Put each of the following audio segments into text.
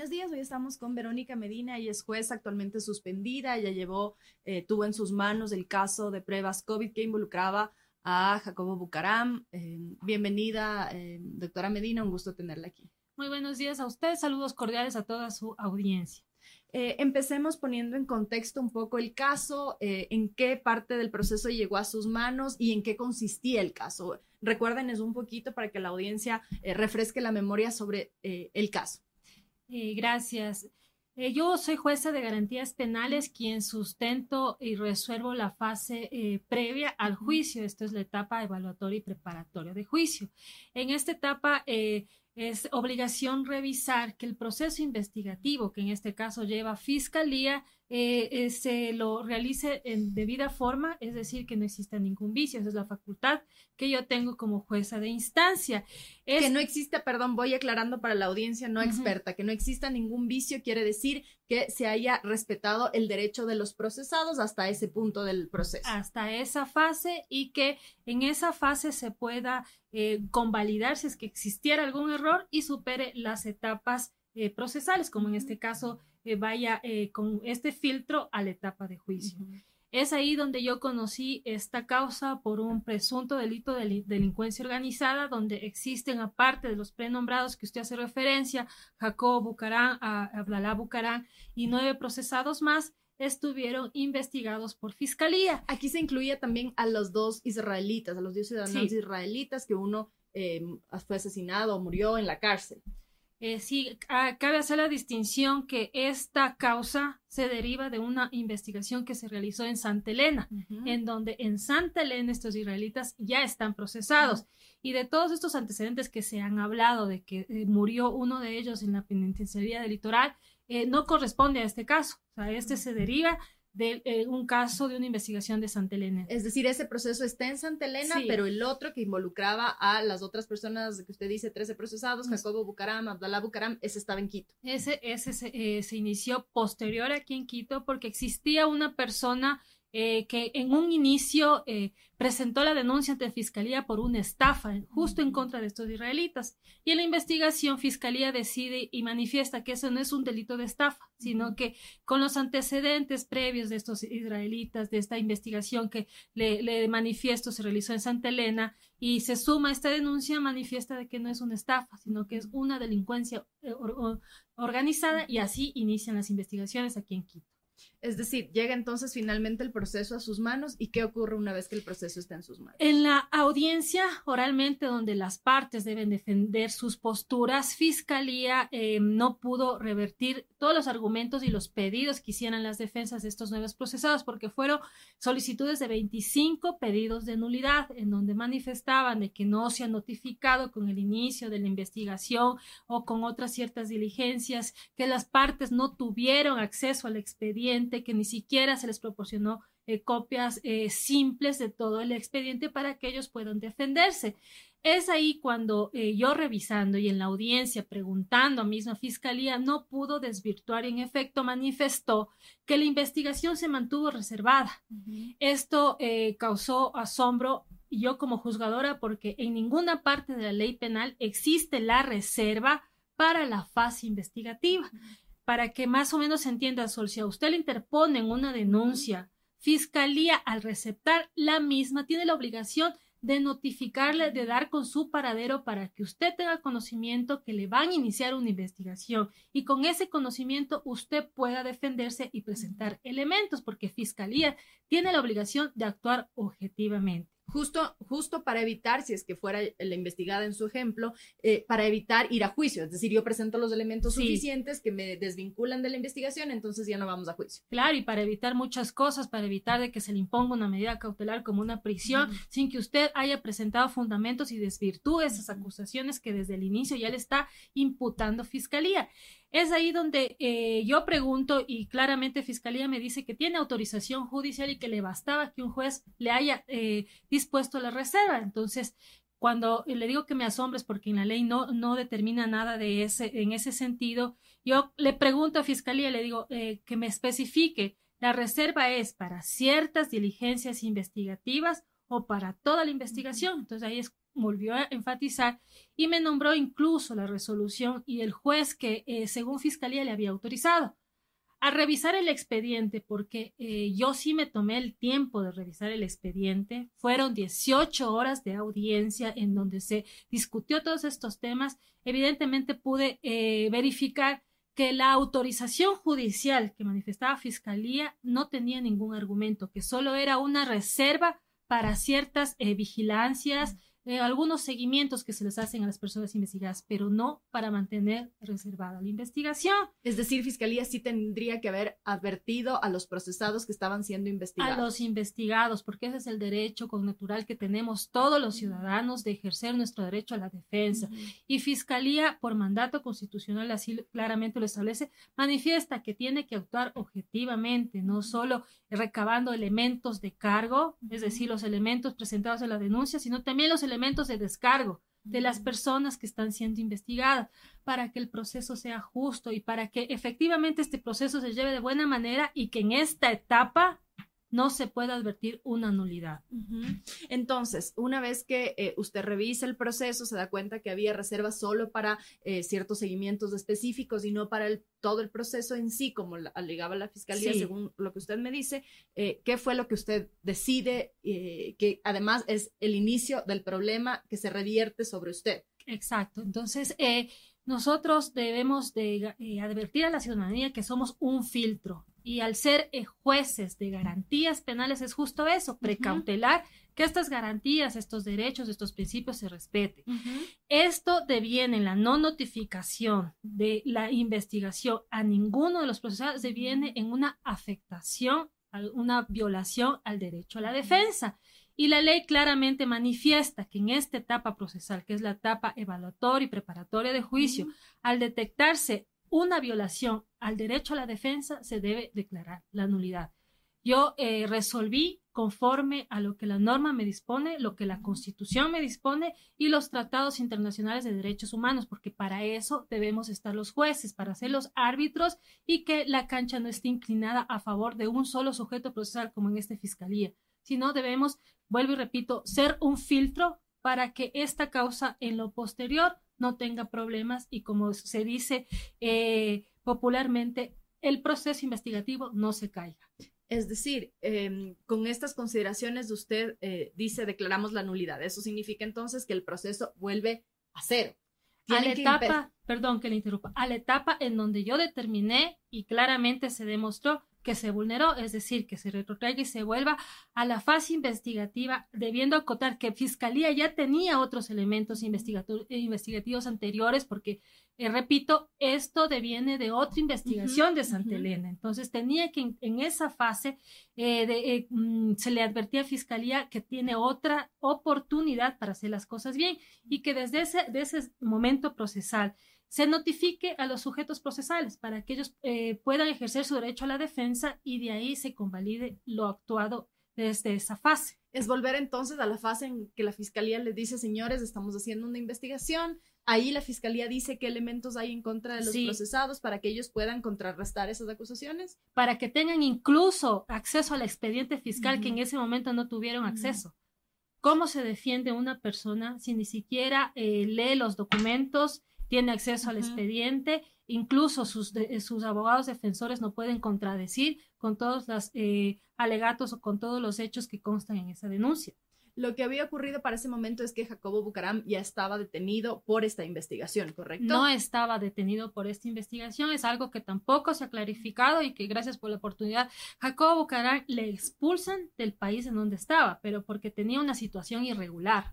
Buenos días, hoy estamos con Verónica Medina, ella es jueza actualmente suspendida, ella llevó, eh, tuvo en sus manos el caso de pruebas COVID que involucraba a Jacobo Bucaram. Eh, bienvenida, eh, doctora Medina, un gusto tenerla aquí. Muy buenos días a ustedes, saludos cordiales a toda su audiencia. empecemos poniendo en contexto un poco el caso, en qué parte del proceso llegó a sus manos y en qué consistía el caso. Recuérdenos un poquito para que la audiencia refresque la memoria sobre el caso. Eh, gracias. Eh, yo soy jueza de garantías penales quien sustento y resuelvo la fase eh, previa al juicio. Esto es la etapa evaluatoria y preparatoria de juicio. En esta etapa es obligación revisar que el proceso investigativo, que en este caso lleva fiscalía, eh, eh, se lo realice en debida forma, es decir, que no exista ningún vicio. Esa es la facultad que yo tengo como jueza de instancia. Que no exista, perdón, voy aclarando para la audiencia no experta, que no exista ningún vicio quiere decir que se haya respetado el derecho de los procesados hasta ese punto del proceso. Hasta esa fase y que en esa fase se pueda eh, convalidar si es que existiera algún error y supere las etapas procesales, como en este caso eh, vaya eh, con este filtro a la etapa de juicio. Es ahí donde yo conocí esta causa por un presunto delito de delincuencia organizada, donde existen, aparte de los prenombrados que usted hace referencia, Jacob Bucarán, Abdalá Bucarán y nueve procesados más, estuvieron investigados por fiscalía. Aquí se incluía también a los dos israelitas, a los dos ciudadanos israelitas, que uno eh, fue asesinado o murió en la cárcel. Eh, sí, ah, cabe hacer la distinción que esta causa se deriva de una investigación que se realizó en Santa Elena, en donde en Santa Elena estos israelitas ya están procesados. Y de todos estos antecedentes que se han hablado de que eh, murió uno de ellos en la penitenciaría del litoral, eh, no corresponde a este caso. O sea, este se deriva de eh, un caso de una investigación de Santa Elena. Es decir, ese proceso está en Santa Elena, pero el otro que involucraba a las otras personas que usted dice, 13 procesados, Jacobo Bucaram, Abdalá Bucaram, ese estaba en Quito. Ese, ese se, eh, se inició posterior aquí en Quito porque existía una persona eh, que en un inicio eh, presentó la denuncia ante Fiscalía por una estafa justo en contra de estos israelitas. Y en la investigación Fiscalía decide y manifiesta que eso no es un delito de estafa, sino que con los antecedentes previos de estos israelitas, de esta investigación que le, le manifiesto se realizó en Santa Elena y se suma esta denuncia, manifiesta de que no es una estafa, sino que es una delincuencia eh, organizada y así inician las investigaciones aquí en Quito. Es decir, llega entonces finalmente el proceso a sus manos y qué ocurre una vez que el proceso está en sus manos. En la audiencia oralmente donde las partes deben defender sus posturas, Fiscalía eh, no pudo revertir todos los argumentos y los pedidos que hicieran las defensas de estos nuevos procesados porque fueron solicitudes de 25 pedidos de nulidad en donde manifestaban de que no se ha notificado con el inicio de la investigación o con otras ciertas diligencias, que las partes no tuvieron acceso al expediente que ni siquiera se les proporcionó eh, copias eh, simples de todo el expediente para que ellos puedan defenderse. Es ahí cuando eh, yo revisando y en la audiencia preguntando a misma fiscalía no pudo desvirtuar y en efecto manifestó que la investigación se mantuvo reservada. Esto causó asombro yo como juzgadora porque en ninguna parte de la ley penal existe la reserva para la fase investigativa para que más o menos entienda, Sol, si a usted le interponen una denuncia, Fiscalía al receptar la misma tiene la obligación de notificarle, de dar con su paradero para que usted tenga conocimiento que le van a iniciar una investigación. Y con ese conocimiento usted pueda defenderse y presentar elementos, porque Fiscalía tiene la obligación de actuar objetivamente justo, justo para evitar, si es que fuera la investigada en su ejemplo, eh, para evitar ir a juicio. Es decir, yo presento los elementos suficientes que me desvinculan de la investigación, entonces ya no vamos a juicio. Claro, y para evitar muchas cosas, para evitar de que se le imponga una medida cautelar como una prisión, sin que usted haya presentado fundamentos y desvirtúe esas acusaciones que desde el inicio ya le está imputando fiscalía. Es ahí donde eh, yo pregunto y claramente Fiscalía me dice que tiene autorización judicial y que le bastaba que un juez le haya eh, dispuesto la reserva. Entonces, cuando le digo que me asombres porque en la ley no, no determina nada de ese, en ese sentido, yo le pregunto a Fiscalía, le digo eh, que me especifique, la reserva es para ciertas diligencias investigativas o para toda la investigación. Entonces ahí es volvió a enfatizar y me nombró incluso la resolución y el juez que eh, según Fiscalía le había autorizado a revisar el expediente, porque eh, yo sí me tomé el tiempo de revisar el expediente. Fueron 18 horas de audiencia en donde se discutió todos estos temas. Evidentemente pude eh, verificar que la autorización judicial que manifestaba Fiscalía no tenía ningún argumento, que solo era una reserva para ciertas vigilancias, eh, algunos seguimientos que se les hacen a las personas investigadas, pero no para mantener reservada la investigación. Es decir, Fiscalía sí tendría que haber advertido a los procesados que estaban siendo investigados. A los investigados, porque ese es el derecho natural que tenemos todos los ciudadanos de ejercer nuestro derecho a la defensa. Y Fiscalía, por mandato constitucional, así claramente lo establece, manifiesta que tiene que actuar objetivamente, no solo recabando elementos de cargo, es decir, los elementos presentados en la denuncia, sino también los elementos de descargo de las personas que están siendo investigadas para que el proceso sea justo y para que efectivamente este proceso se lleve de buena manera y que en esta etapa no se puede advertir una nulidad. Entonces, una vez que eh, usted revisa el proceso, se da cuenta que había reservas solo para eh, ciertos seguimientos específicos y no para el, todo el proceso en sí, como alegaba la fiscalía, según lo que usted me dice. Eh, ¿Qué fue lo que usted decide, que además es el inicio del problema que se revierte sobre usted? Exacto. Entonces, nosotros debemos de advertir a la ciudadanía que somos un filtro y al ser eh, jueces de garantías penales es justo eso, precautelar que estas garantías, estos derechos, estos principios se respeten. Esto deviene en la no notificación de la investigación a ninguno de los procesados, deviene en una afectación, una violación al derecho a la defensa. Y la ley claramente manifiesta que en esta etapa procesal, que es la etapa evaluatoria y preparatoria de juicio, al detectarse una violación al derecho a la defensa, se debe declarar la nulidad. Yo eh, resolví conforme a lo que la norma me dispone, lo que la Constitución me dispone y los tratados internacionales de derechos humanos, porque para eso debemos estar los jueces, para ser los árbitros y que la cancha no esté inclinada a favor de un solo sujeto procesal como en esta fiscalía, sino debemos, vuelvo y repito, ser un filtro para que esta causa en lo posterior no tenga problemas y como se dice eh, popularmente, el proceso investigativo no se caiga. Es decir, em, con estas consideraciones de usted eh, dice declaramos la nulidad. Eso significa entonces que el proceso vuelve a cero. a la etapa, perdón que le interrumpa, a la etapa en donde yo determiné y claramente se demostró que se vulneró, es decir, que se retrotraiga y se vuelva a la fase investigativa, debiendo acotar que Fiscalía ya tenía otros elementos investigativos anteriores, porque, eh, repito, esto deviene de otra investigación de Santa Elena. Entonces, tenía que en, esa fase eh, eh, mm, se le advertía a Fiscalía que tiene otra oportunidad para hacer las cosas bien y que desde ese, de ese momento procesal se notifique a los sujetos procesales para que ellos eh, puedan ejercer su derecho a la defensa y de ahí se convalide lo actuado desde esa fase. Es volver entonces a la fase en que la fiscalía les dice, señores, estamos haciendo una investigación. Ahí la fiscalía dice qué elementos hay en contra de los procesados para que ellos puedan contrarrestar esas acusaciones. Para que tengan incluso acceso al expediente fiscal que en ese momento no tuvieron acceso. ¿Cómo se defiende una persona si ni siquiera eh, lee los documentos? Tiene acceso al expediente, incluso sus, sus abogados defensores no pueden contradecir con todos los eh, alegatos o con todos los hechos que constan en esa denuncia. Lo que había ocurrido para ese momento es que Jacobo Bucaram ya estaba detenido por esta investigación, ¿correcto? No estaba detenido por esta investigación, es algo que tampoco se ha clarificado y que gracias por la oportunidad, Jacobo Bucaram le expulsan del país en donde estaba, pero porque tenía una situación irregular.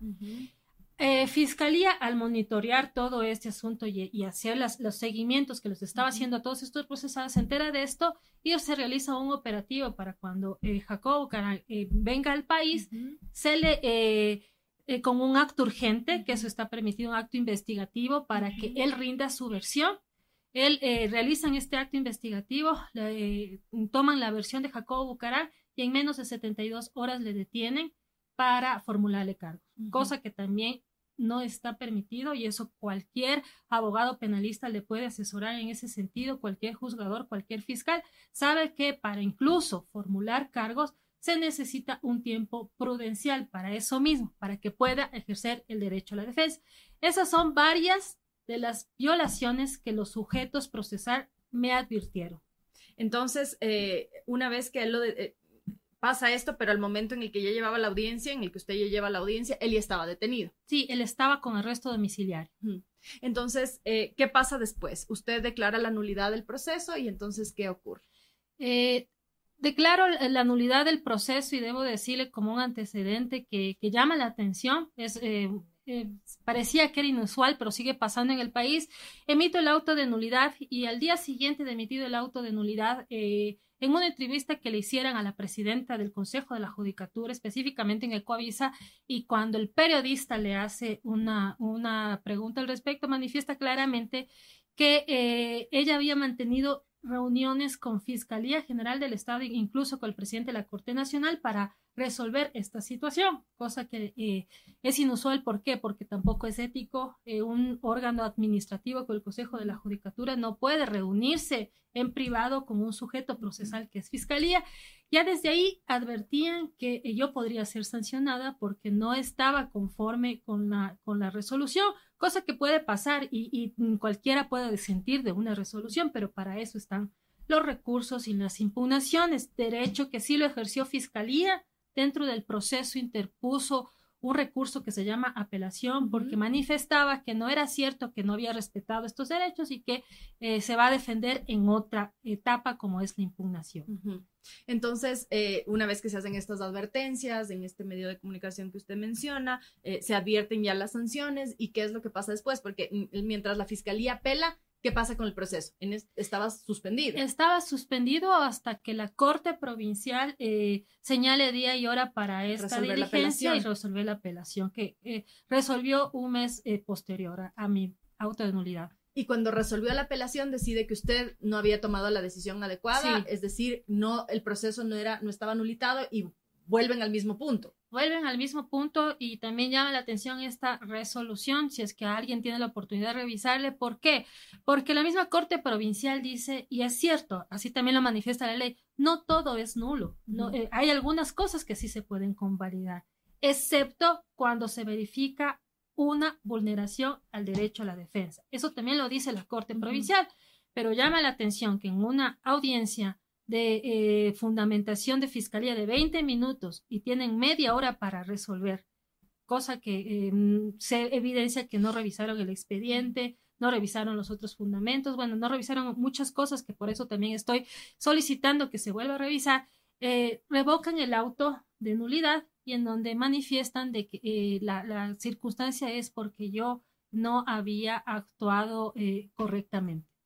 Eh, Fiscalía, al monitorear todo este asunto y, hacer los seguimientos que los estaba haciendo a todos estos procesados, se entera de esto y se realiza un operativo para cuando eh, Jacobo eh, venga al país, se le, eh, con un acto urgente, que eso está permitido, un acto investigativo para que él rinda su versión. Él realizan este acto investigativo, toman la versión de Jacobo Bucarán y en menos de 72 horas le detienen para formularle cargos, cosa que también no está permitido y eso cualquier abogado penalista le puede asesorar en ese sentido, cualquier juzgador, cualquier fiscal sabe que para incluso formular cargos se necesita un tiempo prudencial para eso mismo, para que pueda ejercer el derecho a la defensa. Esas son varias de las violaciones que los sujetos procesar me advirtieron. Entonces, eh, una vez que lo eh, pasa esto, pero al momento en el que ya llevaba la audiencia, en el que usted ya lleva la audiencia, él ya estaba detenido. Sí, él estaba con arresto domiciliario. Entonces, eh, ¿qué pasa después? Usted declara la nulidad del proceso y entonces, ¿qué ocurre? declaro la nulidad del proceso y debo decirle como un antecedente que, llama la atención. Es eh, parecía que era inusual, pero sigue pasando en el país, emito el auto de nulidad y al día siguiente de emitido el auto de nulidad, eh, en una entrevista que le hicieran a la presidenta del Consejo de la Judicatura, específicamente en Ecoavisa, y cuando el periodista le hace una, una pregunta al respecto, manifiesta claramente que eh, ella había mantenido reuniones con Fiscalía General del Estado, incluso con el presidente de la Corte Nacional, para resolver esta situación, cosa que eh, es inusual. ¿Por qué? Porque tampoco es ético. Eh, un órgano administrativo como el Consejo de la Judicatura no puede reunirse en privado con un sujeto procesal que es Fiscalía. Ya desde ahí advertían que yo podría ser sancionada porque no estaba conforme con la, con la resolución, cosa que puede pasar y, y cualquiera puede disentir de una resolución, pero para eso están los recursos y las impugnaciones, derecho que sí lo ejerció Fiscalía dentro del proceso interpuso un recurso que se llama apelación porque manifestaba que no era cierto que no había respetado estos derechos y que eh, se va a defender en otra etapa como es la impugnación. Entonces, eh, una vez que se hacen estas advertencias en este medio de comunicación que usted menciona, eh, se advierten ya las sanciones y qué es lo que pasa después, porque mientras la fiscalía apela, ¿Qué pasa con el proceso? estaba suspendido. Estaba suspendido hasta que la Corte Provincial eh, señale día y hora para esta diligencia y resolver la apelación, que eh, resolvió un mes eh, posterior a, mi auto de nulidad. Y cuando resolvió la apelación decide que usted no había tomado la decisión adecuada, es decir, no el proceso no era no estaba anulitado y vuelven al mismo punto vuelven al mismo punto y también llama la atención esta resolución, si es que alguien tiene la oportunidad de revisarle. ¿Por qué? Porque la misma Corte Provincial dice, y es cierto, así también lo manifiesta la ley, no todo es nulo. No, eh, hay algunas cosas que sí se pueden convalidar, excepto cuando se verifica una vulneración al derecho a la defensa. Eso también lo dice la Corte Provincial, pero llama la atención que en una audiencia de eh, fundamentación de fiscalía de 20 minutos y tienen media hora para resolver, cosa que eh, se evidencia que no revisaron el expediente, no revisaron los otros fundamentos, bueno, no revisaron muchas cosas que por eso también estoy solicitando que se vuelva a revisar, eh, revocan el auto de nulidad y en donde manifiestan de que la, la, circunstancia es porque yo no había actuado correctamente.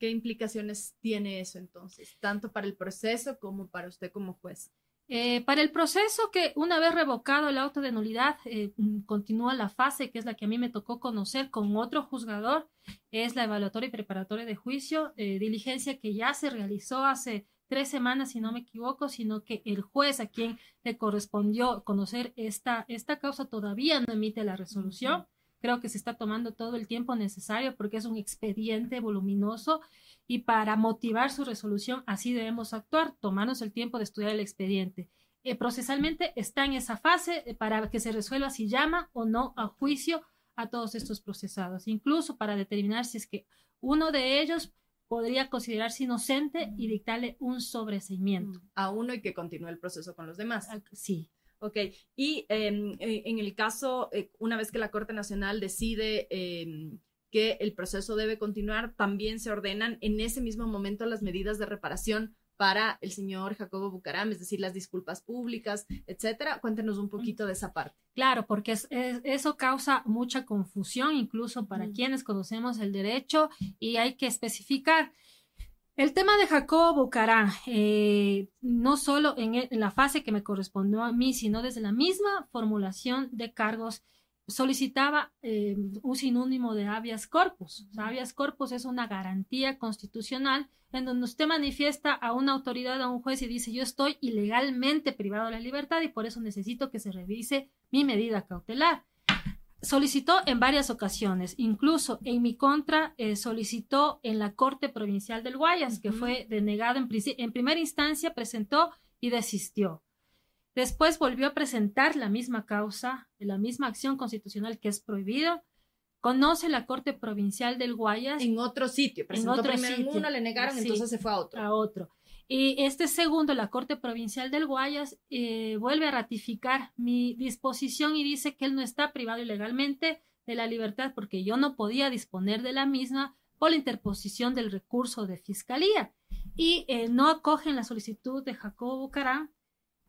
¿Qué implicaciones tiene eso entonces, tanto para el proceso como para usted como juez? Eh, para el proceso que una vez revocado el auto de nulidad, eh, continúa la fase que es la que a mí me tocó conocer con otro juzgador, es la evaluatoria y preparatoria de juicio, eh, diligencia que ya se realizó hace tres semanas, si no me equivoco, sino que el juez a quien le correspondió conocer esta, esta causa todavía no emite la resolución. Creo que se está tomando todo el tiempo necesario porque es un expediente voluminoso y para motivar su resolución así debemos actuar, tomarnos el tiempo de estudiar el expediente. Eh, procesalmente está en esa fase eh, para que se resuelva si llama o no a juicio a todos estos procesados, incluso para determinar si es que uno de ellos podría considerarse inocente y dictarle un sobreseimiento. A uno y que continúe el proceso con los demás. Sí. Ok, y eh, en el caso, eh, una vez que la Corte Nacional decide em, que el proceso debe continuar, también se ordenan en ese mismo momento las medidas de reparación para el señor Jacobo Bucaram, es decir, las disculpas públicas, etcétera. Cuéntenos un poquito de esa parte. Claro, porque eso causa mucha confusión, incluso para quienes conocemos el derecho, y hay que especificar. El tema de Jacobo Bucarán, eh, no solo e, en, la fase que me correspondió a mí, sino desde la misma formulación de cargos, solicitaba eh, un sinónimo de habeas corpus. habeas corpus es una garantía constitucional en donde usted manifiesta a una autoridad, a un juez y dice yo estoy ilegalmente privado de la libertad y por eso necesito que se revise mi medida cautelar solicitó en varias ocasiones, incluso en mi contra eh, solicitó en la Corte Provincial del Guayas, que fue denegado en, en, primera instancia, presentó y desistió. Después volvió a presentar la misma causa, la misma acción constitucional que es prohibido. Conoce la Corte Provincial del Guayas. En otro sitio. Presentó en otro primero en uno, le negaron, entonces se fue a otro. A otro. Y este segundo, la Corte Provincial del Guayas, eh, vuelve a ratificar mi disposición y dice que él no está privado ilegalmente de la libertad porque yo no podía disponer de la misma por la interposición del recurso de fiscalía. Y eh, no acogen la solicitud de Jacobo Bucarán,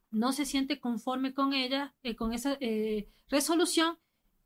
no se siente conforme con ella, eh, con esa resolución,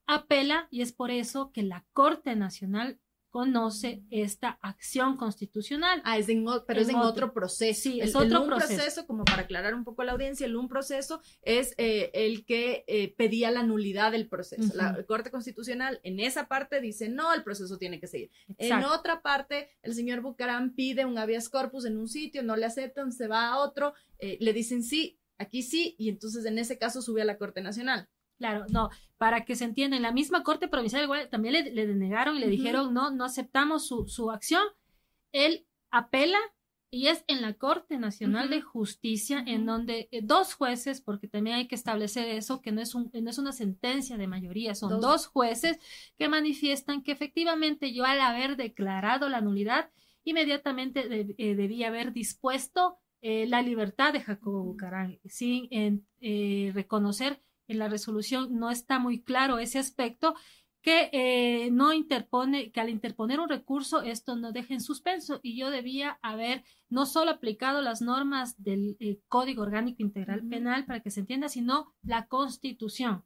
apela y es por eso que la Corte Nacional conoce esta acción constitucional. Ah, es en, pero es en otro, proceso. Sí, es otro un proceso. como para aclarar un poco a la audiencia, el un proceso es eh, el que eh, pedía la nulidad del proceso. La Corte Constitucional en esa parte dice, no, el proceso tiene que seguir. En otra parte, el señor Bucarán pide un habeas corpus en un sitio, no le aceptan, se va a otro, eh, le dicen sí, aquí sí, y entonces en ese caso sube a la Corte Nacional. Claro, no, para que se entienda, en la misma Corte Provincial también le, le, denegaron y le dijeron, no, no aceptamos su, su, acción. Él apela y es en la Corte Nacional de Justicia en donde eh, dos jueces, porque también hay que establecer eso, que no es, un, no es una sentencia de mayoría, son dos. jueces que manifiestan que efectivamente yo al haber declarado la nulidad, inmediatamente eh, debía haber dispuesto eh, la libertad de Jacobo Bucarán, sin reconocer en la resolución no está muy claro ese aspecto, que eh, no interpone, que al interponer un recurso esto no deje en suspenso. Y yo debía haber no solo aplicado las normas del eh, Código Orgánico Integral Penal para que se entienda, sino la Constitución,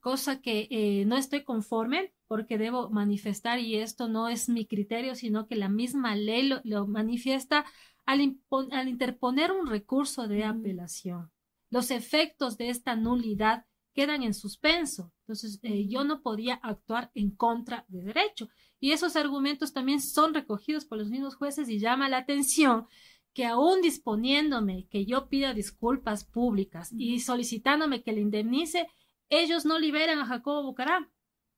cosa que eh, no estoy conforme porque debo manifestar y esto no es mi criterio, sino que la misma ley lo, manifiesta al, al interponer un recurso de apelación los efectos de esta nulidad quedan en suspenso. Entonces, eh, yo no podía actuar en contra de derecho. Y esos argumentos también son recogidos por los mismos jueces y llama la atención que aún disponiéndome que yo pida disculpas públicas y solicitándome que le indemnice, ellos no liberan a Jacobo Bucaram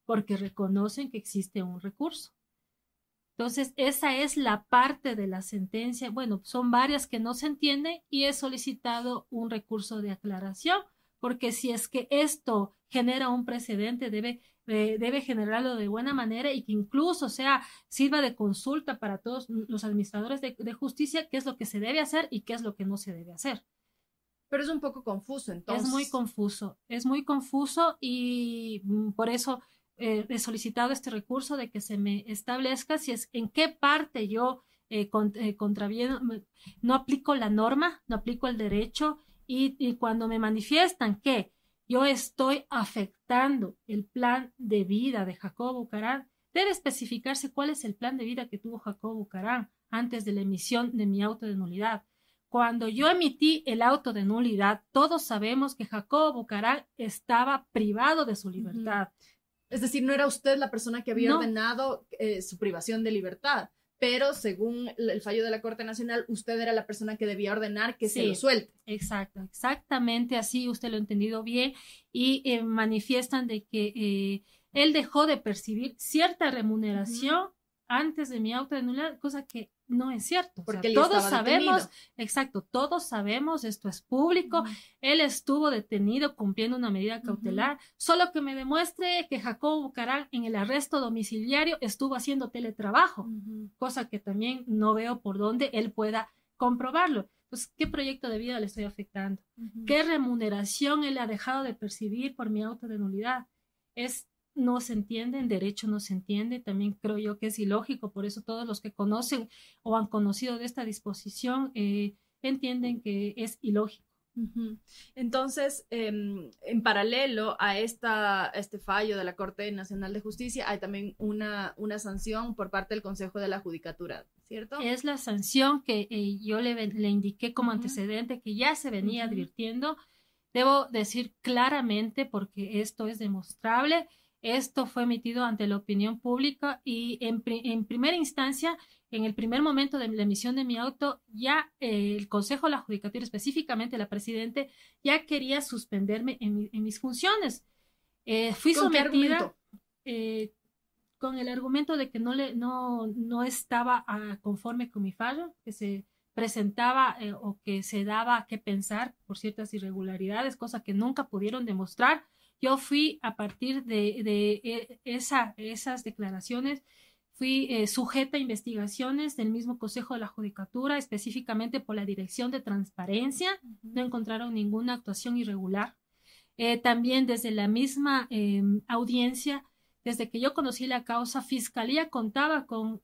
porque reconocen que existe un recurso. Entonces, esa es la parte de la sentencia. Bueno, son varias que no se entienden y he solicitado un recurso de aclaración, porque si es que esto genera un precedente, debe, eh, debe generarlo de buena manera y que incluso sea, sirva de consulta para todos los administradores de, de justicia qué es lo que se debe hacer y qué es lo que no se debe hacer. Pero es un poco confuso, entonces. Es muy confuso, es muy confuso y mm, por eso eh, he solicitado este recurso de que se me establezca si es en qué parte yo eh, eh no aplico la norma, no aplico el derecho y, cuando me manifiestan que yo estoy afectando el plan de vida de Jacobo Bucarán, debe especificarse cuál es el plan de vida que tuvo Jacobo Bucarán antes de la emisión de mi auto de nulidad. Cuando yo emití el auto de nulidad, todos sabemos que Jacobo Bucarán estaba privado de su libertad. Es decir, no era usted la persona que había ordenado eh, su privación de libertad, pero según el fallo de la Corte Nacional, usted era la persona que debía ordenar que se lo suelte. Exacto, exactamente así, usted lo ha entendido bien, y eh, manifiestan de que eh, él dejó de percibir cierta remuneración antes de mi auto de nulidad, cosa que no es cierto. Porque todos sabemos, exacto, todos sabemos, esto es público, él estuvo detenido cumpliendo una medida cautelar, solo que me demuestre que Jacobo Bucarán en el arresto domiciliario estuvo haciendo teletrabajo, cosa que también no veo por dónde él pueda comprobarlo. Pues, ¿qué proyecto de vida le estoy afectando? ¿Qué remuneración él ha dejado de percibir por mi auto de nulidad? Es no se entiende, en derecho no se entiende, también creo yo que es ilógico, por eso todos los que conocen o han conocido de esta disposición eh, entienden que es ilógico. Entonces, em, en paralelo a, esta, este fallo de la Corte Nacional de Justicia, hay también una, una sanción por parte del Consejo de la Judicatura, ¿cierto? Es la sanción que eh, yo le, le, indiqué como antecedente, que ya se venía advirtiendo. Debo decir claramente, porque esto es demostrable, esto fue emitido ante la opinión pública y en, primera instancia, en el primer momento de la emisión de mi auto, ya eh, el Consejo de la Judicatura, específicamente la Presidente, ya quería suspenderme en, mis funciones. Eh, fui sometida eh, con el argumento de que no, le, no, no estaba conforme con mi fallo, que se presentaba eh, o que se daba que pensar por ciertas irregularidades, cosa que nunca pudieron demostrar. Yo fui a partir de, de eh, esa, esas declaraciones, fui eh, sujeta a investigaciones del mismo Consejo de la Judicatura, específicamente por la Dirección de Transparencia. No encontraron ninguna actuación irregular. también desde la misma em, audiencia, desde que yo conocí la causa, Fiscalía contaba con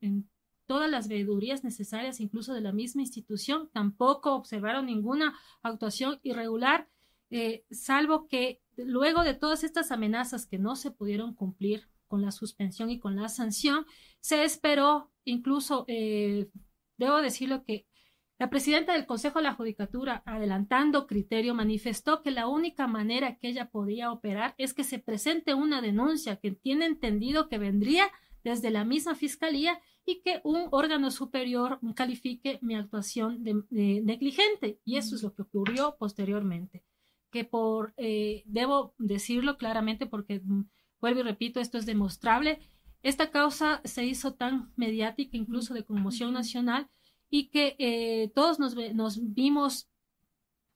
todas las veedurías necesarias, incluso de la misma institución, tampoco observaron ninguna actuación irregular, eh, salvo que luego de todas estas amenazas que no se pudieron cumplir con la suspensión y con la sanción, se esperó, incluso, eh, debo decirlo que la presidenta del Consejo de la Judicatura, adelantando criterio, manifestó que la única manera que ella podía operar es que se presente una denuncia que tiene entendido que vendría desde la misma fiscalía y que un órgano superior califique mi actuación de, negligente. Y eso es lo que ocurrió posteriormente. Que por, eh, debo decirlo claramente porque, mm, vuelvo y repito, esto es demostrable, esta causa se hizo tan mediática, incluso de conmoción nacional, y que eh, todos nos, nos vimos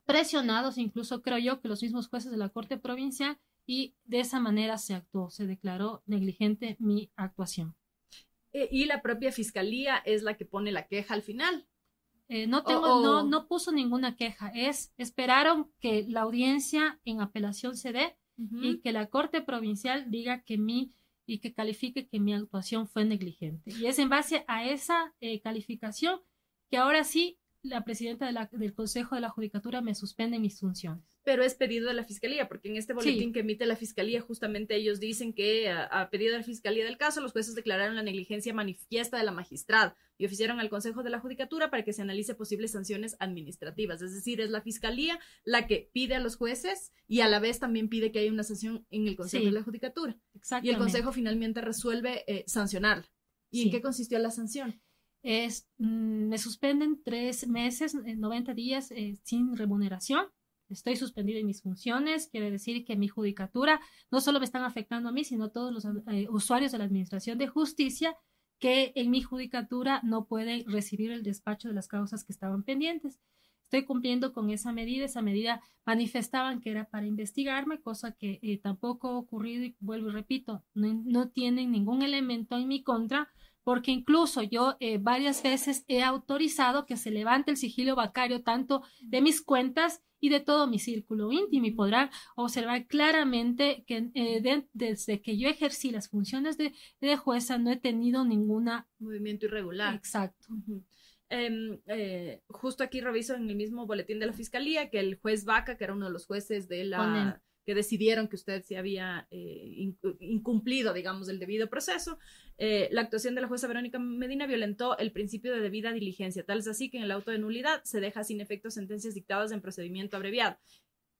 presionados, incluso creo yo que los mismos jueces de la Corte Provincial, y de esa manera se actuó, se declaró negligente mi actuación. Eh, y la propia fiscalía es la que pone la queja al final. Eh, no tengo, no, no puso ninguna queja. Es, esperaron que la audiencia en apelación se dé y que la Corte Provincial diga que mi y que califique que mi actuación fue negligente. Y es en base a esa eh, calificación que ahora sí la presidenta del Consejo de la Judicatura me suspende mis funciones. Pero es pedido de la Fiscalía, porque en este boletín que emite la Fiscalía, justamente ellos dicen que a, pedido de la Fiscalía del caso, los jueces declararon la negligencia manifiesta de la magistrada y oficiaron al Consejo de la Judicatura para que se analice posibles sanciones administrativas. Es decir, es la Fiscalía la que pide a los jueces y a la vez también pide que haya una sanción en el Consejo de la Judicatura. Y el Consejo finalmente resuelve eh, sancionarla. ¿Y en qué consistió la sanción? es, mm, me suspenden tres meses, 90 días eh, sin remuneración. Estoy suspendida en mis funciones, quiere decir que mi judicatura no solo me están afectando a mí, sino a todos los eh, usuarios de la Administración de Justicia que en mi judicatura no pueden recibir el despacho de las causas que estaban pendientes. Estoy cumpliendo con esa medida. Esa medida manifestaban que era para investigarme, cosa que eh, tampoco ha ocurrido y vuelvo y repito, no, no tienen ningún elemento en mi contra porque incluso yo eh, varias veces he autorizado que se levante el sigilo bancario tanto de mis cuentas y de todo mi círculo íntimo y podrán observar claramente que eh, desde que yo ejercí las funciones de, jueza no he tenido ninguna movimiento irregular. Exacto. Em, eh, justo aquí reviso en el mismo boletín de la fiscalía que el juez Vaca, que era uno de los jueces de la que decidieron que usted se había eh, incumplido, digamos, el debido proceso, eh, la actuación de la jueza Verónica Medina violentó el principio de debida diligencia, tal es así que en el auto de nulidad se deja sin efecto sentencias dictadas en procedimiento abreviado.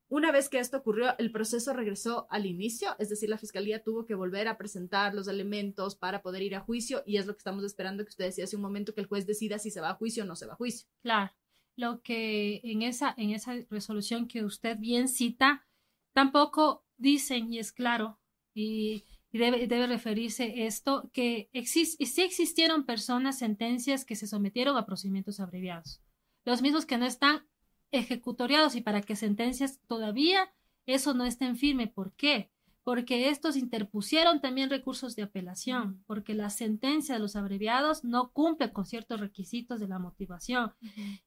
Una vez que esto ocurrió, el proceso regresó al inicio, es decir, la fiscalía tuvo que volver a presentar los elementos para poder ir a juicio y es lo que estamos esperando que usted decía hace un momento que el juez decida si se va a juicio o no se va a juicio. Claro, lo que en esa, en esa resolución que usted bien cita, Tampoco dicen, y es claro, y, debe, debe, referirse esto, que sí existieron personas, sentencias que se sometieron a procedimientos abreviados. Los mismos que no están ejecutoriados y para que sentencias todavía eso no estén firme. ¿Por qué? Porque estos interpusieron también recursos de apelación, porque la sentencia de los abreviados no cumple con ciertos requisitos de la motivación.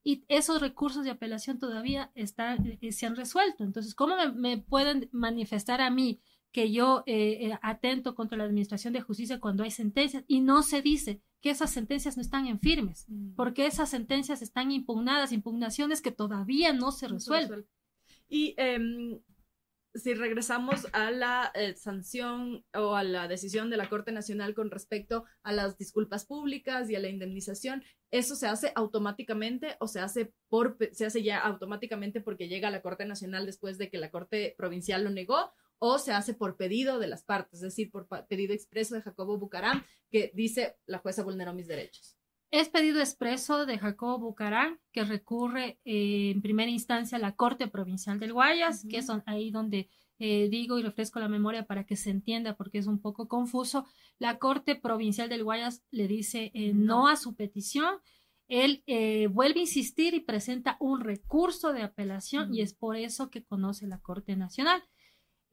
Y esos recursos de apelación todavía están, eh, se han resuelto. Entonces, ¿cómo me, pueden manifestar a mí que yo eh, eh, atento contra la administración de justicia cuando hay sentencias y no se dice que esas sentencias no están en firmes, porque esas sentencias están impugnadas, impugnaciones que todavía no se resuelven. Y em, si regresamos a la eh, sanción o a la decisión de la Corte Nacional con respecto a las disculpas públicas y a la indemnización, ¿eso se hace automáticamente o se hace, por, se hace ya automáticamente porque llega a la Corte Nacional después de que la Corte Provincial lo negó? ¿O se hace por pedido de las partes, es decir, por pedido expreso de Jacobo Bucaram, que dice la jueza vulneró mis derechos? Es pedido expreso de Jacobo Bucarán, que recurre eh, en primera instancia a la Corte Provincial del Guayas, que es ahí donde eh, digo y refresco la memoria para que se entienda porque es un poco confuso. La Corte Provincial del Guayas le dice eh, no. a su petición él eh, vuelve a insistir y presenta un recurso de apelación y es por eso que conoce la Corte Nacional.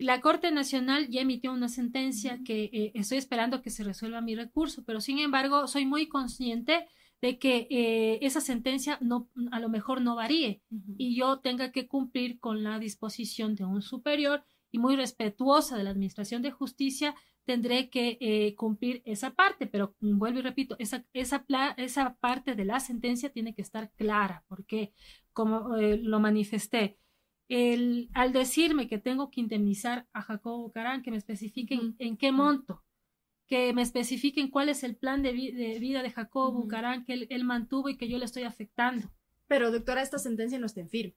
La Corte Nacional ya emitió una sentencia que eh, estoy esperando que se resuelva mi recurso, pero sin embargo soy muy consciente de que eh, esa sentencia no, a lo mejor no varíe y yo tenga que cumplir con la disposición de un superior y muy respetuosa de la Administración de Justicia, tendré que eh, cumplir esa parte, pero vuelvo y repito, esa, esa, esa parte de la sentencia tiene que estar clara, porque como eh, lo manifesté, el, al decirme que tengo que indemnizar a Jacobo Carán, que me especifiquen en qué monto, que me especifiquen cuál es el plan de, vida de Jacobo Bucarán que él, mantuvo y que yo le estoy afectando. Pero, doctora, esta sentencia no está en firme.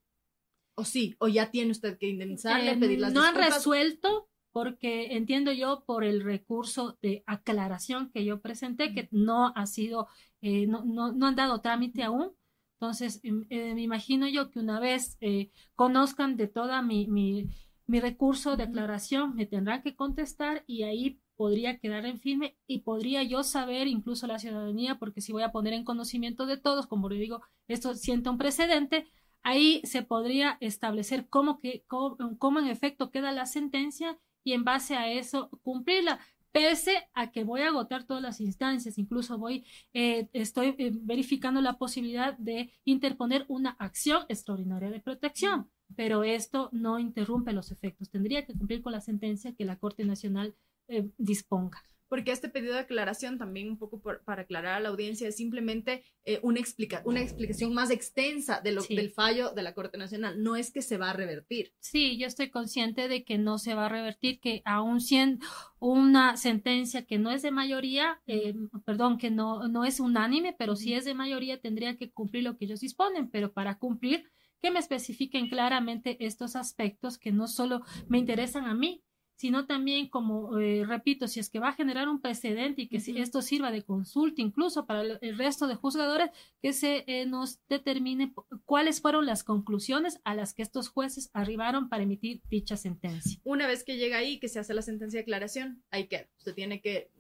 ¿O sí? ¿O ya tiene usted que indemnizarle, eh, pedir las No han resuelto porque entiendo yo por el recurso de aclaración que yo presenté, que no ha sido, eh, no, no, no, han dado trámite aún. Entonces, em, eh, me imagino yo que una vez eh, conozcan de toda mi, mi, mi, recurso de aclaración, me tendrán que contestar y ahí podría quedar en firme y podría yo saber, incluso la ciudadanía, porque si voy a poner en conocimiento de todos, como le digo, esto sienta un precedente, ahí se podría establecer cómo, que, cómo en efecto queda la sentencia y en base a eso cumplirla pese a que voy a agotar todas las instancias, incluso voy, eh, estoy eh, verificando la posibilidad de interponer una acción extraordinaria de protección, pero esto no interrumpe los efectos. Tendría que cumplir con la sentencia que la Corte Nacional eh, disponga porque este pedido de aclaración también un poco para aclarar a la audiencia es simplemente eh, una, explica, una explicación más extensa de lo, del fallo de la Corte Nacional, no es que se va a revertir. Sí, yo estoy consciente de que no se va a revertir, que aún siendo una sentencia que no es de mayoría, eh, perdón, que no, no es unánime, pero si es de mayoría tendría que cumplir lo que ellos disponen, pero para cumplir que me especifiquen claramente estos aspectos que no solo me interesan a mí, sino también, como eh, repito, si es que va a generar un precedente y que si esto sirva de consulta incluso para el resto de juzgadores, que se eh, nos determine cuáles fueron las conclusiones a las que estos jueces arribaron para emitir dicha sentencia. Una vez que llega ahí, que se hace la sentencia de aclaración, ahí queda. Usted tiene que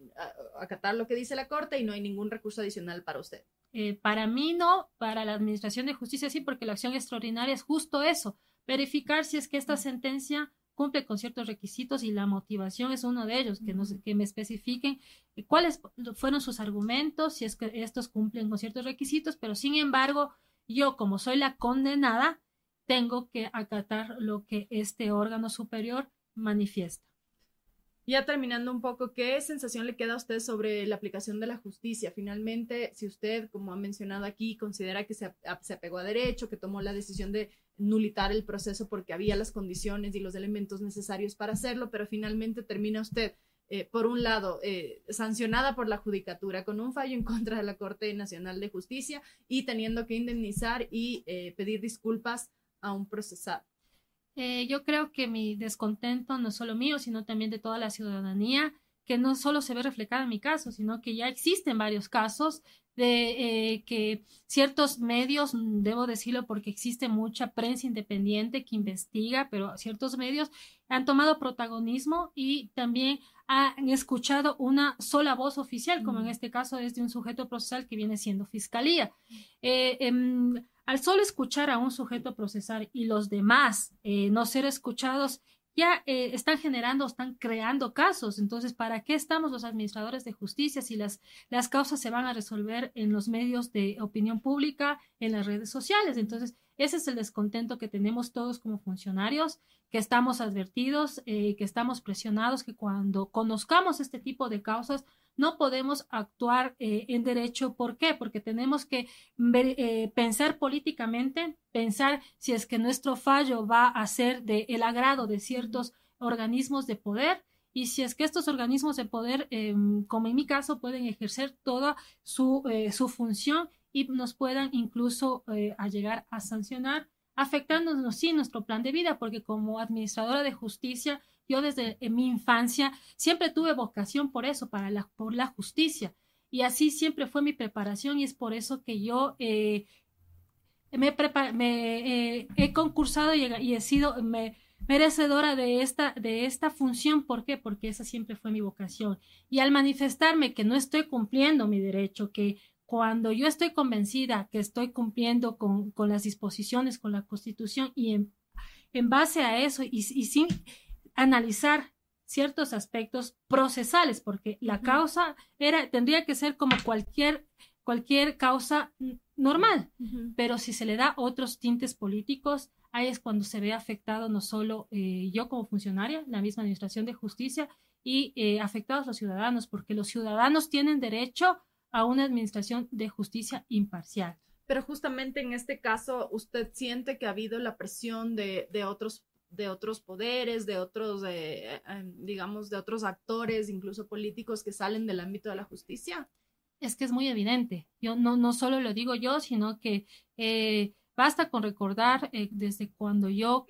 acatar lo que dice la Corte y no hay ningún recurso adicional para usted. Eh, para mí no, para la Administración de Justicia sí, porque la acción extraordinaria es justo eso, verificar si es que esta sentencia cumple con ciertos requisitos y la motivación es uno de ellos, que, nos, que me especifiquen cuáles fueron sus argumentos, si es que estos cumplen con ciertos requisitos, pero sin embargo, yo como soy la condenada, tengo que acatar lo que este órgano superior manifiesta. Ya terminando un poco, ¿qué sensación le queda a usted sobre la aplicación de la justicia? Finalmente, si usted, como ha mencionado aquí, considera que se, se apegó a derecho, que tomó la decisión de nulitar el proceso porque había las condiciones y los elementos necesarios para hacerlo, pero finalmente termina usted, eh, por un lado, eh, sancionada por la judicatura con un fallo en contra de la Corte Nacional de Justicia y teniendo que indemnizar y eh, pedir disculpas a un procesado. yo creo que mi descontento no es solo mío, sino también de toda la ciudadanía que no solo se ve reflejada en mi caso, sino que ya existen varios casos de eh, que ciertos medios, mm, debo decirlo porque existe mucha prensa independiente que investiga, pero ciertos medios han tomado protagonismo y también han escuchado una sola voz oficial, como en mm. este caso es de un sujeto procesal que viene siendo fiscalía. Eh, em, al solo escuchar a un sujeto procesal y los demás eh, no ser escuchados, ya eh, están generando, están creando casos. Entonces, ¿para qué estamos los administradores de justicia si las, las causas se van a resolver en los medios de opinión pública, en las redes sociales? Entonces, ese es el descontento que tenemos todos como funcionarios, que estamos advertidos, eh, que estamos presionados, que cuando conozcamos este tipo de causas, no podemos actuar eh, en derecho. ¿Por qué? Porque tenemos que eh, pensar políticamente, pensar si es que nuestro fallo va a ser del el agrado de ciertos organismos de poder y si es que estos organismos de poder, em, como en mi caso, pueden ejercer toda su, eh, su función y nos puedan incluso llegar a sancionar, afectándonos sí nuestro plan de vida, porque como administradora de justicia, yo desde mi infancia siempre tuve vocación por eso, para la, por la justicia. Y así siempre fue mi preparación y es por eso que yo eh, me, me eh, he concursado y, he sido merecedora de esta, de esta función. ¿Por qué? Porque esa siempre fue mi vocación. Y al manifestarme que no estoy cumpliendo mi derecho, que cuando yo estoy convencida que estoy cumpliendo con, las disposiciones, con la constitución y en, en base a eso y, sin analizar ciertos aspectos procesales, porque la causa era, tendría que ser como cualquier, cualquier causa normal, pero si se le da otros tintes políticos, ahí es cuando se ve afectado no solo eh, yo como funcionaria, la misma Administración de Justicia, y eh, afectados los ciudadanos, porque los ciudadanos tienen derecho a una administración de justicia imparcial. Pero justamente en este caso, ¿usted siente que ha habido la presión de, de otros de otros poderes, de otros, eh, digamos, de otros actores, incluso políticos que salen del ámbito de la justicia? Es que es muy evidente. Yo no, no solo lo digo yo, sino que eh, basta con recordar eh, desde cuando yo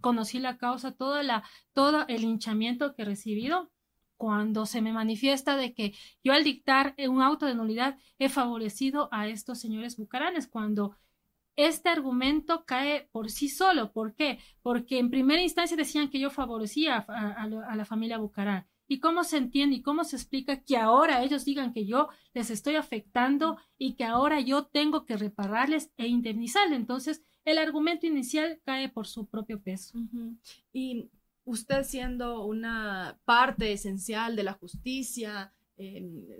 conocí la causa, toda la, todo el hinchamiento que he recibido cuando se me manifiesta de que yo al dictar un auto de nulidad he favorecido a estos señores bucaranes, cuando este argumento cae por sí solo. ¿Por qué? Porque en primera instancia decían que yo favorecía a, la familia Bucarán. ¿Y cómo se entiende y cómo se explica que ahora ellos digan que yo les estoy afectando y que ahora yo tengo que repararles e indemnizarles? Entonces, el argumento inicial cae por su propio peso. Y usted siendo una parte esencial de la justicia,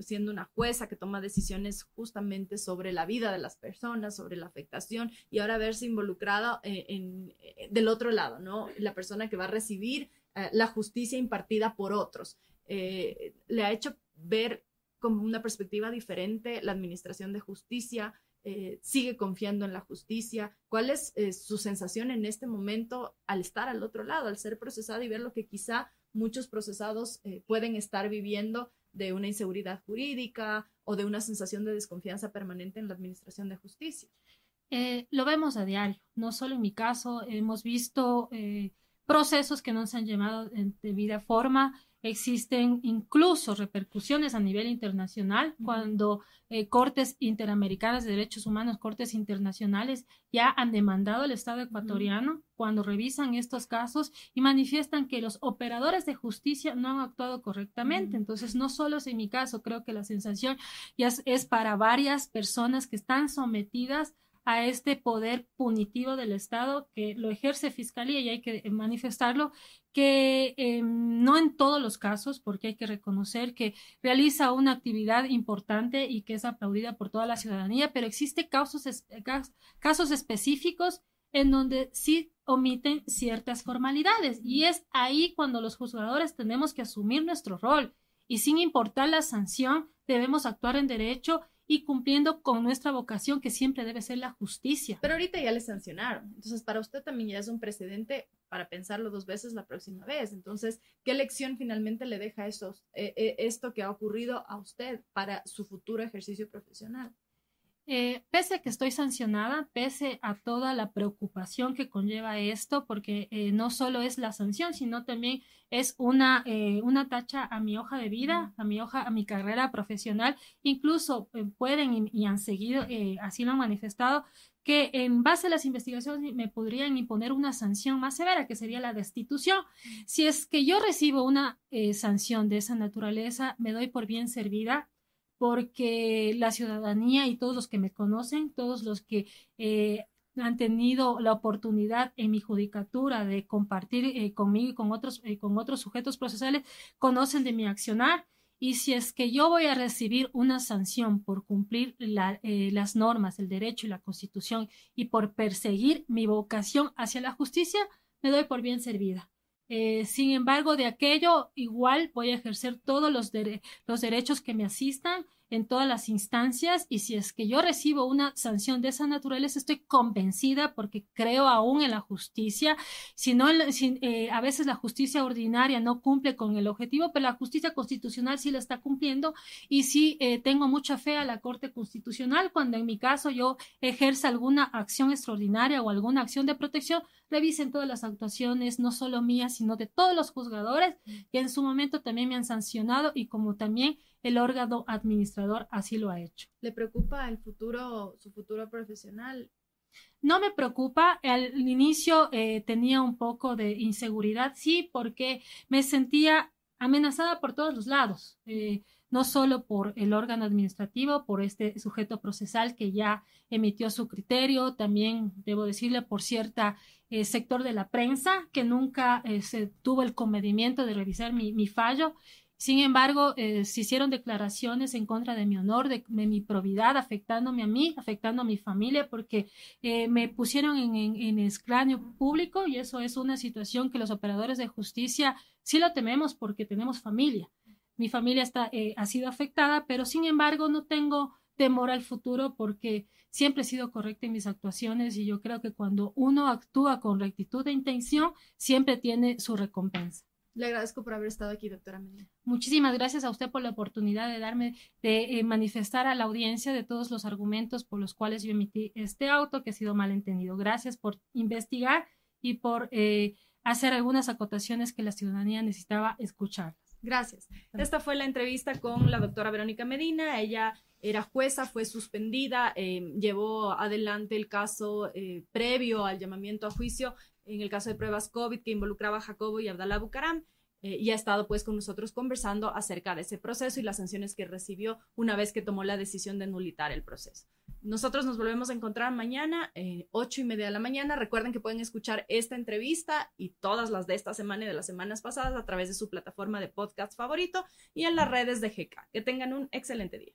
siendo una jueza que toma decisiones justamente sobre la vida de las personas, sobre la afectación y ahora verse involucrada eh, en, eh, del otro lado, ¿no? La persona que va a recibir eh, la justicia impartida por otros. le ha hecho ver como una perspectiva diferente la administración de justicia, sigue confiando en la justicia. ¿Cuál es su sensación en este momento al estar al otro lado, al ser procesado y ver lo que quizá muchos procesados pueden estar viviendo de una inseguridad jurídica o de una sensación de desconfianza permanente en la administración de justicia. Eh, lo vemos a diario, no solo en mi caso, hemos visto eh, procesos que no se han llevado en debida forma, Existen incluso repercusiones a nivel internacional cuando eh, cortes interamericanas de derechos humanos, cortes internacionales, ya han demandado al Estado ecuatoriano cuando revisan estos casos y manifiestan que los operadores de justicia no han actuado correctamente. Entonces, no solo es en mi caso, creo que la sensación ya es para varias personas que están sometidas a este poder punitivo del Estado que lo ejerce Fiscalía y hay que manifestarlo, que em, no en todos los casos, porque hay que reconocer que realiza una actividad importante y que es aplaudida por toda la ciudadanía, pero existen casos, casos específicos en donde sí omiten ciertas formalidades y es ahí cuando los juzgadores tenemos que asumir nuestro rol. Y sin importar la sanción debemos actuar en derecho y cumpliendo con nuestra vocación que siempre debe ser la justicia. Pero ahorita ya le sancionaron, entonces para usted también ya es un precedente para pensarlo dos veces la próxima vez. Entonces, ¿qué lección finalmente le deja eso, eh, eh, esto que ha ocurrido a usted para su futuro ejercicio profesional? Eh, pese a que estoy sancionada, pese a toda la preocupación que conlleva esto, porque eh, no solo es la sanción, sino también es una, eh, una tacha a mi hoja de vida, a mi hoja, a mi carrera profesional. Incluso pueden y, han seguido, así lo han manifestado, que en base a las investigaciones me podrían imponer una sanción más severa, que sería la destitución. Si es que yo recibo una sanción de esa naturaleza, me doy por bien servida porque la ciudadanía y todos los que me conocen, todos los que eh, han tenido la oportunidad en mi judicatura de compartir eh, conmigo y con otros, eh, con otros sujetos procesales, conocen de mi accionar. Y si es que yo voy a recibir una sanción por cumplir las normas, el derecho y la constitución y por perseguir mi vocación hacia la justicia, me doy por bien servida. Eh, sin embargo, de aquello igual voy a ejercer todos los, los derechos que me asistan en todas las instancias y si es que yo recibo una sanción de esa naturaleza, estoy convencida porque creo aún en la justicia. Si no, eh, a veces la justicia ordinaria no cumple con el objetivo, pero la justicia constitucional sí la está cumpliendo y sí eh, tengo mucha fe a la Corte Constitucional cuando en mi caso yo ejerza alguna acción extraordinaria o alguna acción de protección, revisen todas las actuaciones, no solo mías, sino de todos los juzgadores que en su momento también me han sancionado y como también el órgano administrador así lo ha hecho. ¿Le preocupa el futuro, su futuro profesional? No me preocupa. Al inicio eh, tenía un poco de inseguridad, sí, porque me sentía amenazada por todos los lados, eh, no solo por el órgano administrativo, por este sujeto procesal que ya emitió su criterio, también debo decirle por cierta eh, sector de la prensa que nunca eh, se tuvo el comedimiento de revisar mi, mi fallo sin embargo, eh, se hicieron declaraciones en contra de mi honor, de, mi probidad, afectándome a mí, afectando a mi familia, porque eh, me pusieron en, en, escláneo público y eso es una situación que los operadores de justicia sí lo tememos porque tenemos familia. Mi familia está, eh, ha sido afectada, pero sin embargo no tengo temor al futuro porque siempre he sido correcta en mis actuaciones y yo creo que cuando uno actúa con rectitud de intención, siempre tiene su recompensa. Le agradezco por haber estado aquí, doctora Medina. Muchísimas gracias a usted por la oportunidad de darme, de eh, manifestar a la audiencia de todos los argumentos por los cuales yo emití este auto que ha sido malentendido. Gracias por investigar y por eh, hacer algunas acotaciones que la ciudadanía necesitaba escuchar. Gracias. Esta fue la entrevista con la doctora Verónica Medina. Ella era jueza, fue suspendida, eh, llevó adelante el caso previo al llamamiento a juicio en el caso de pruebas COVID que involucraba a Jacobo y Abdalá Bucaram. Eh, y ha estado pues con nosotros conversando acerca de ese proceso y las sanciones que recibió una vez que tomó la decisión de nulitar el proceso. Nosotros nos volvemos a encontrar mañana, eh, ocho y media de la mañana. Recuerden que pueden escuchar esta entrevista y todas las de esta semana y de las semanas pasadas a través de su plataforma de podcast favorito y en las redes de GK. Que tengan un excelente día.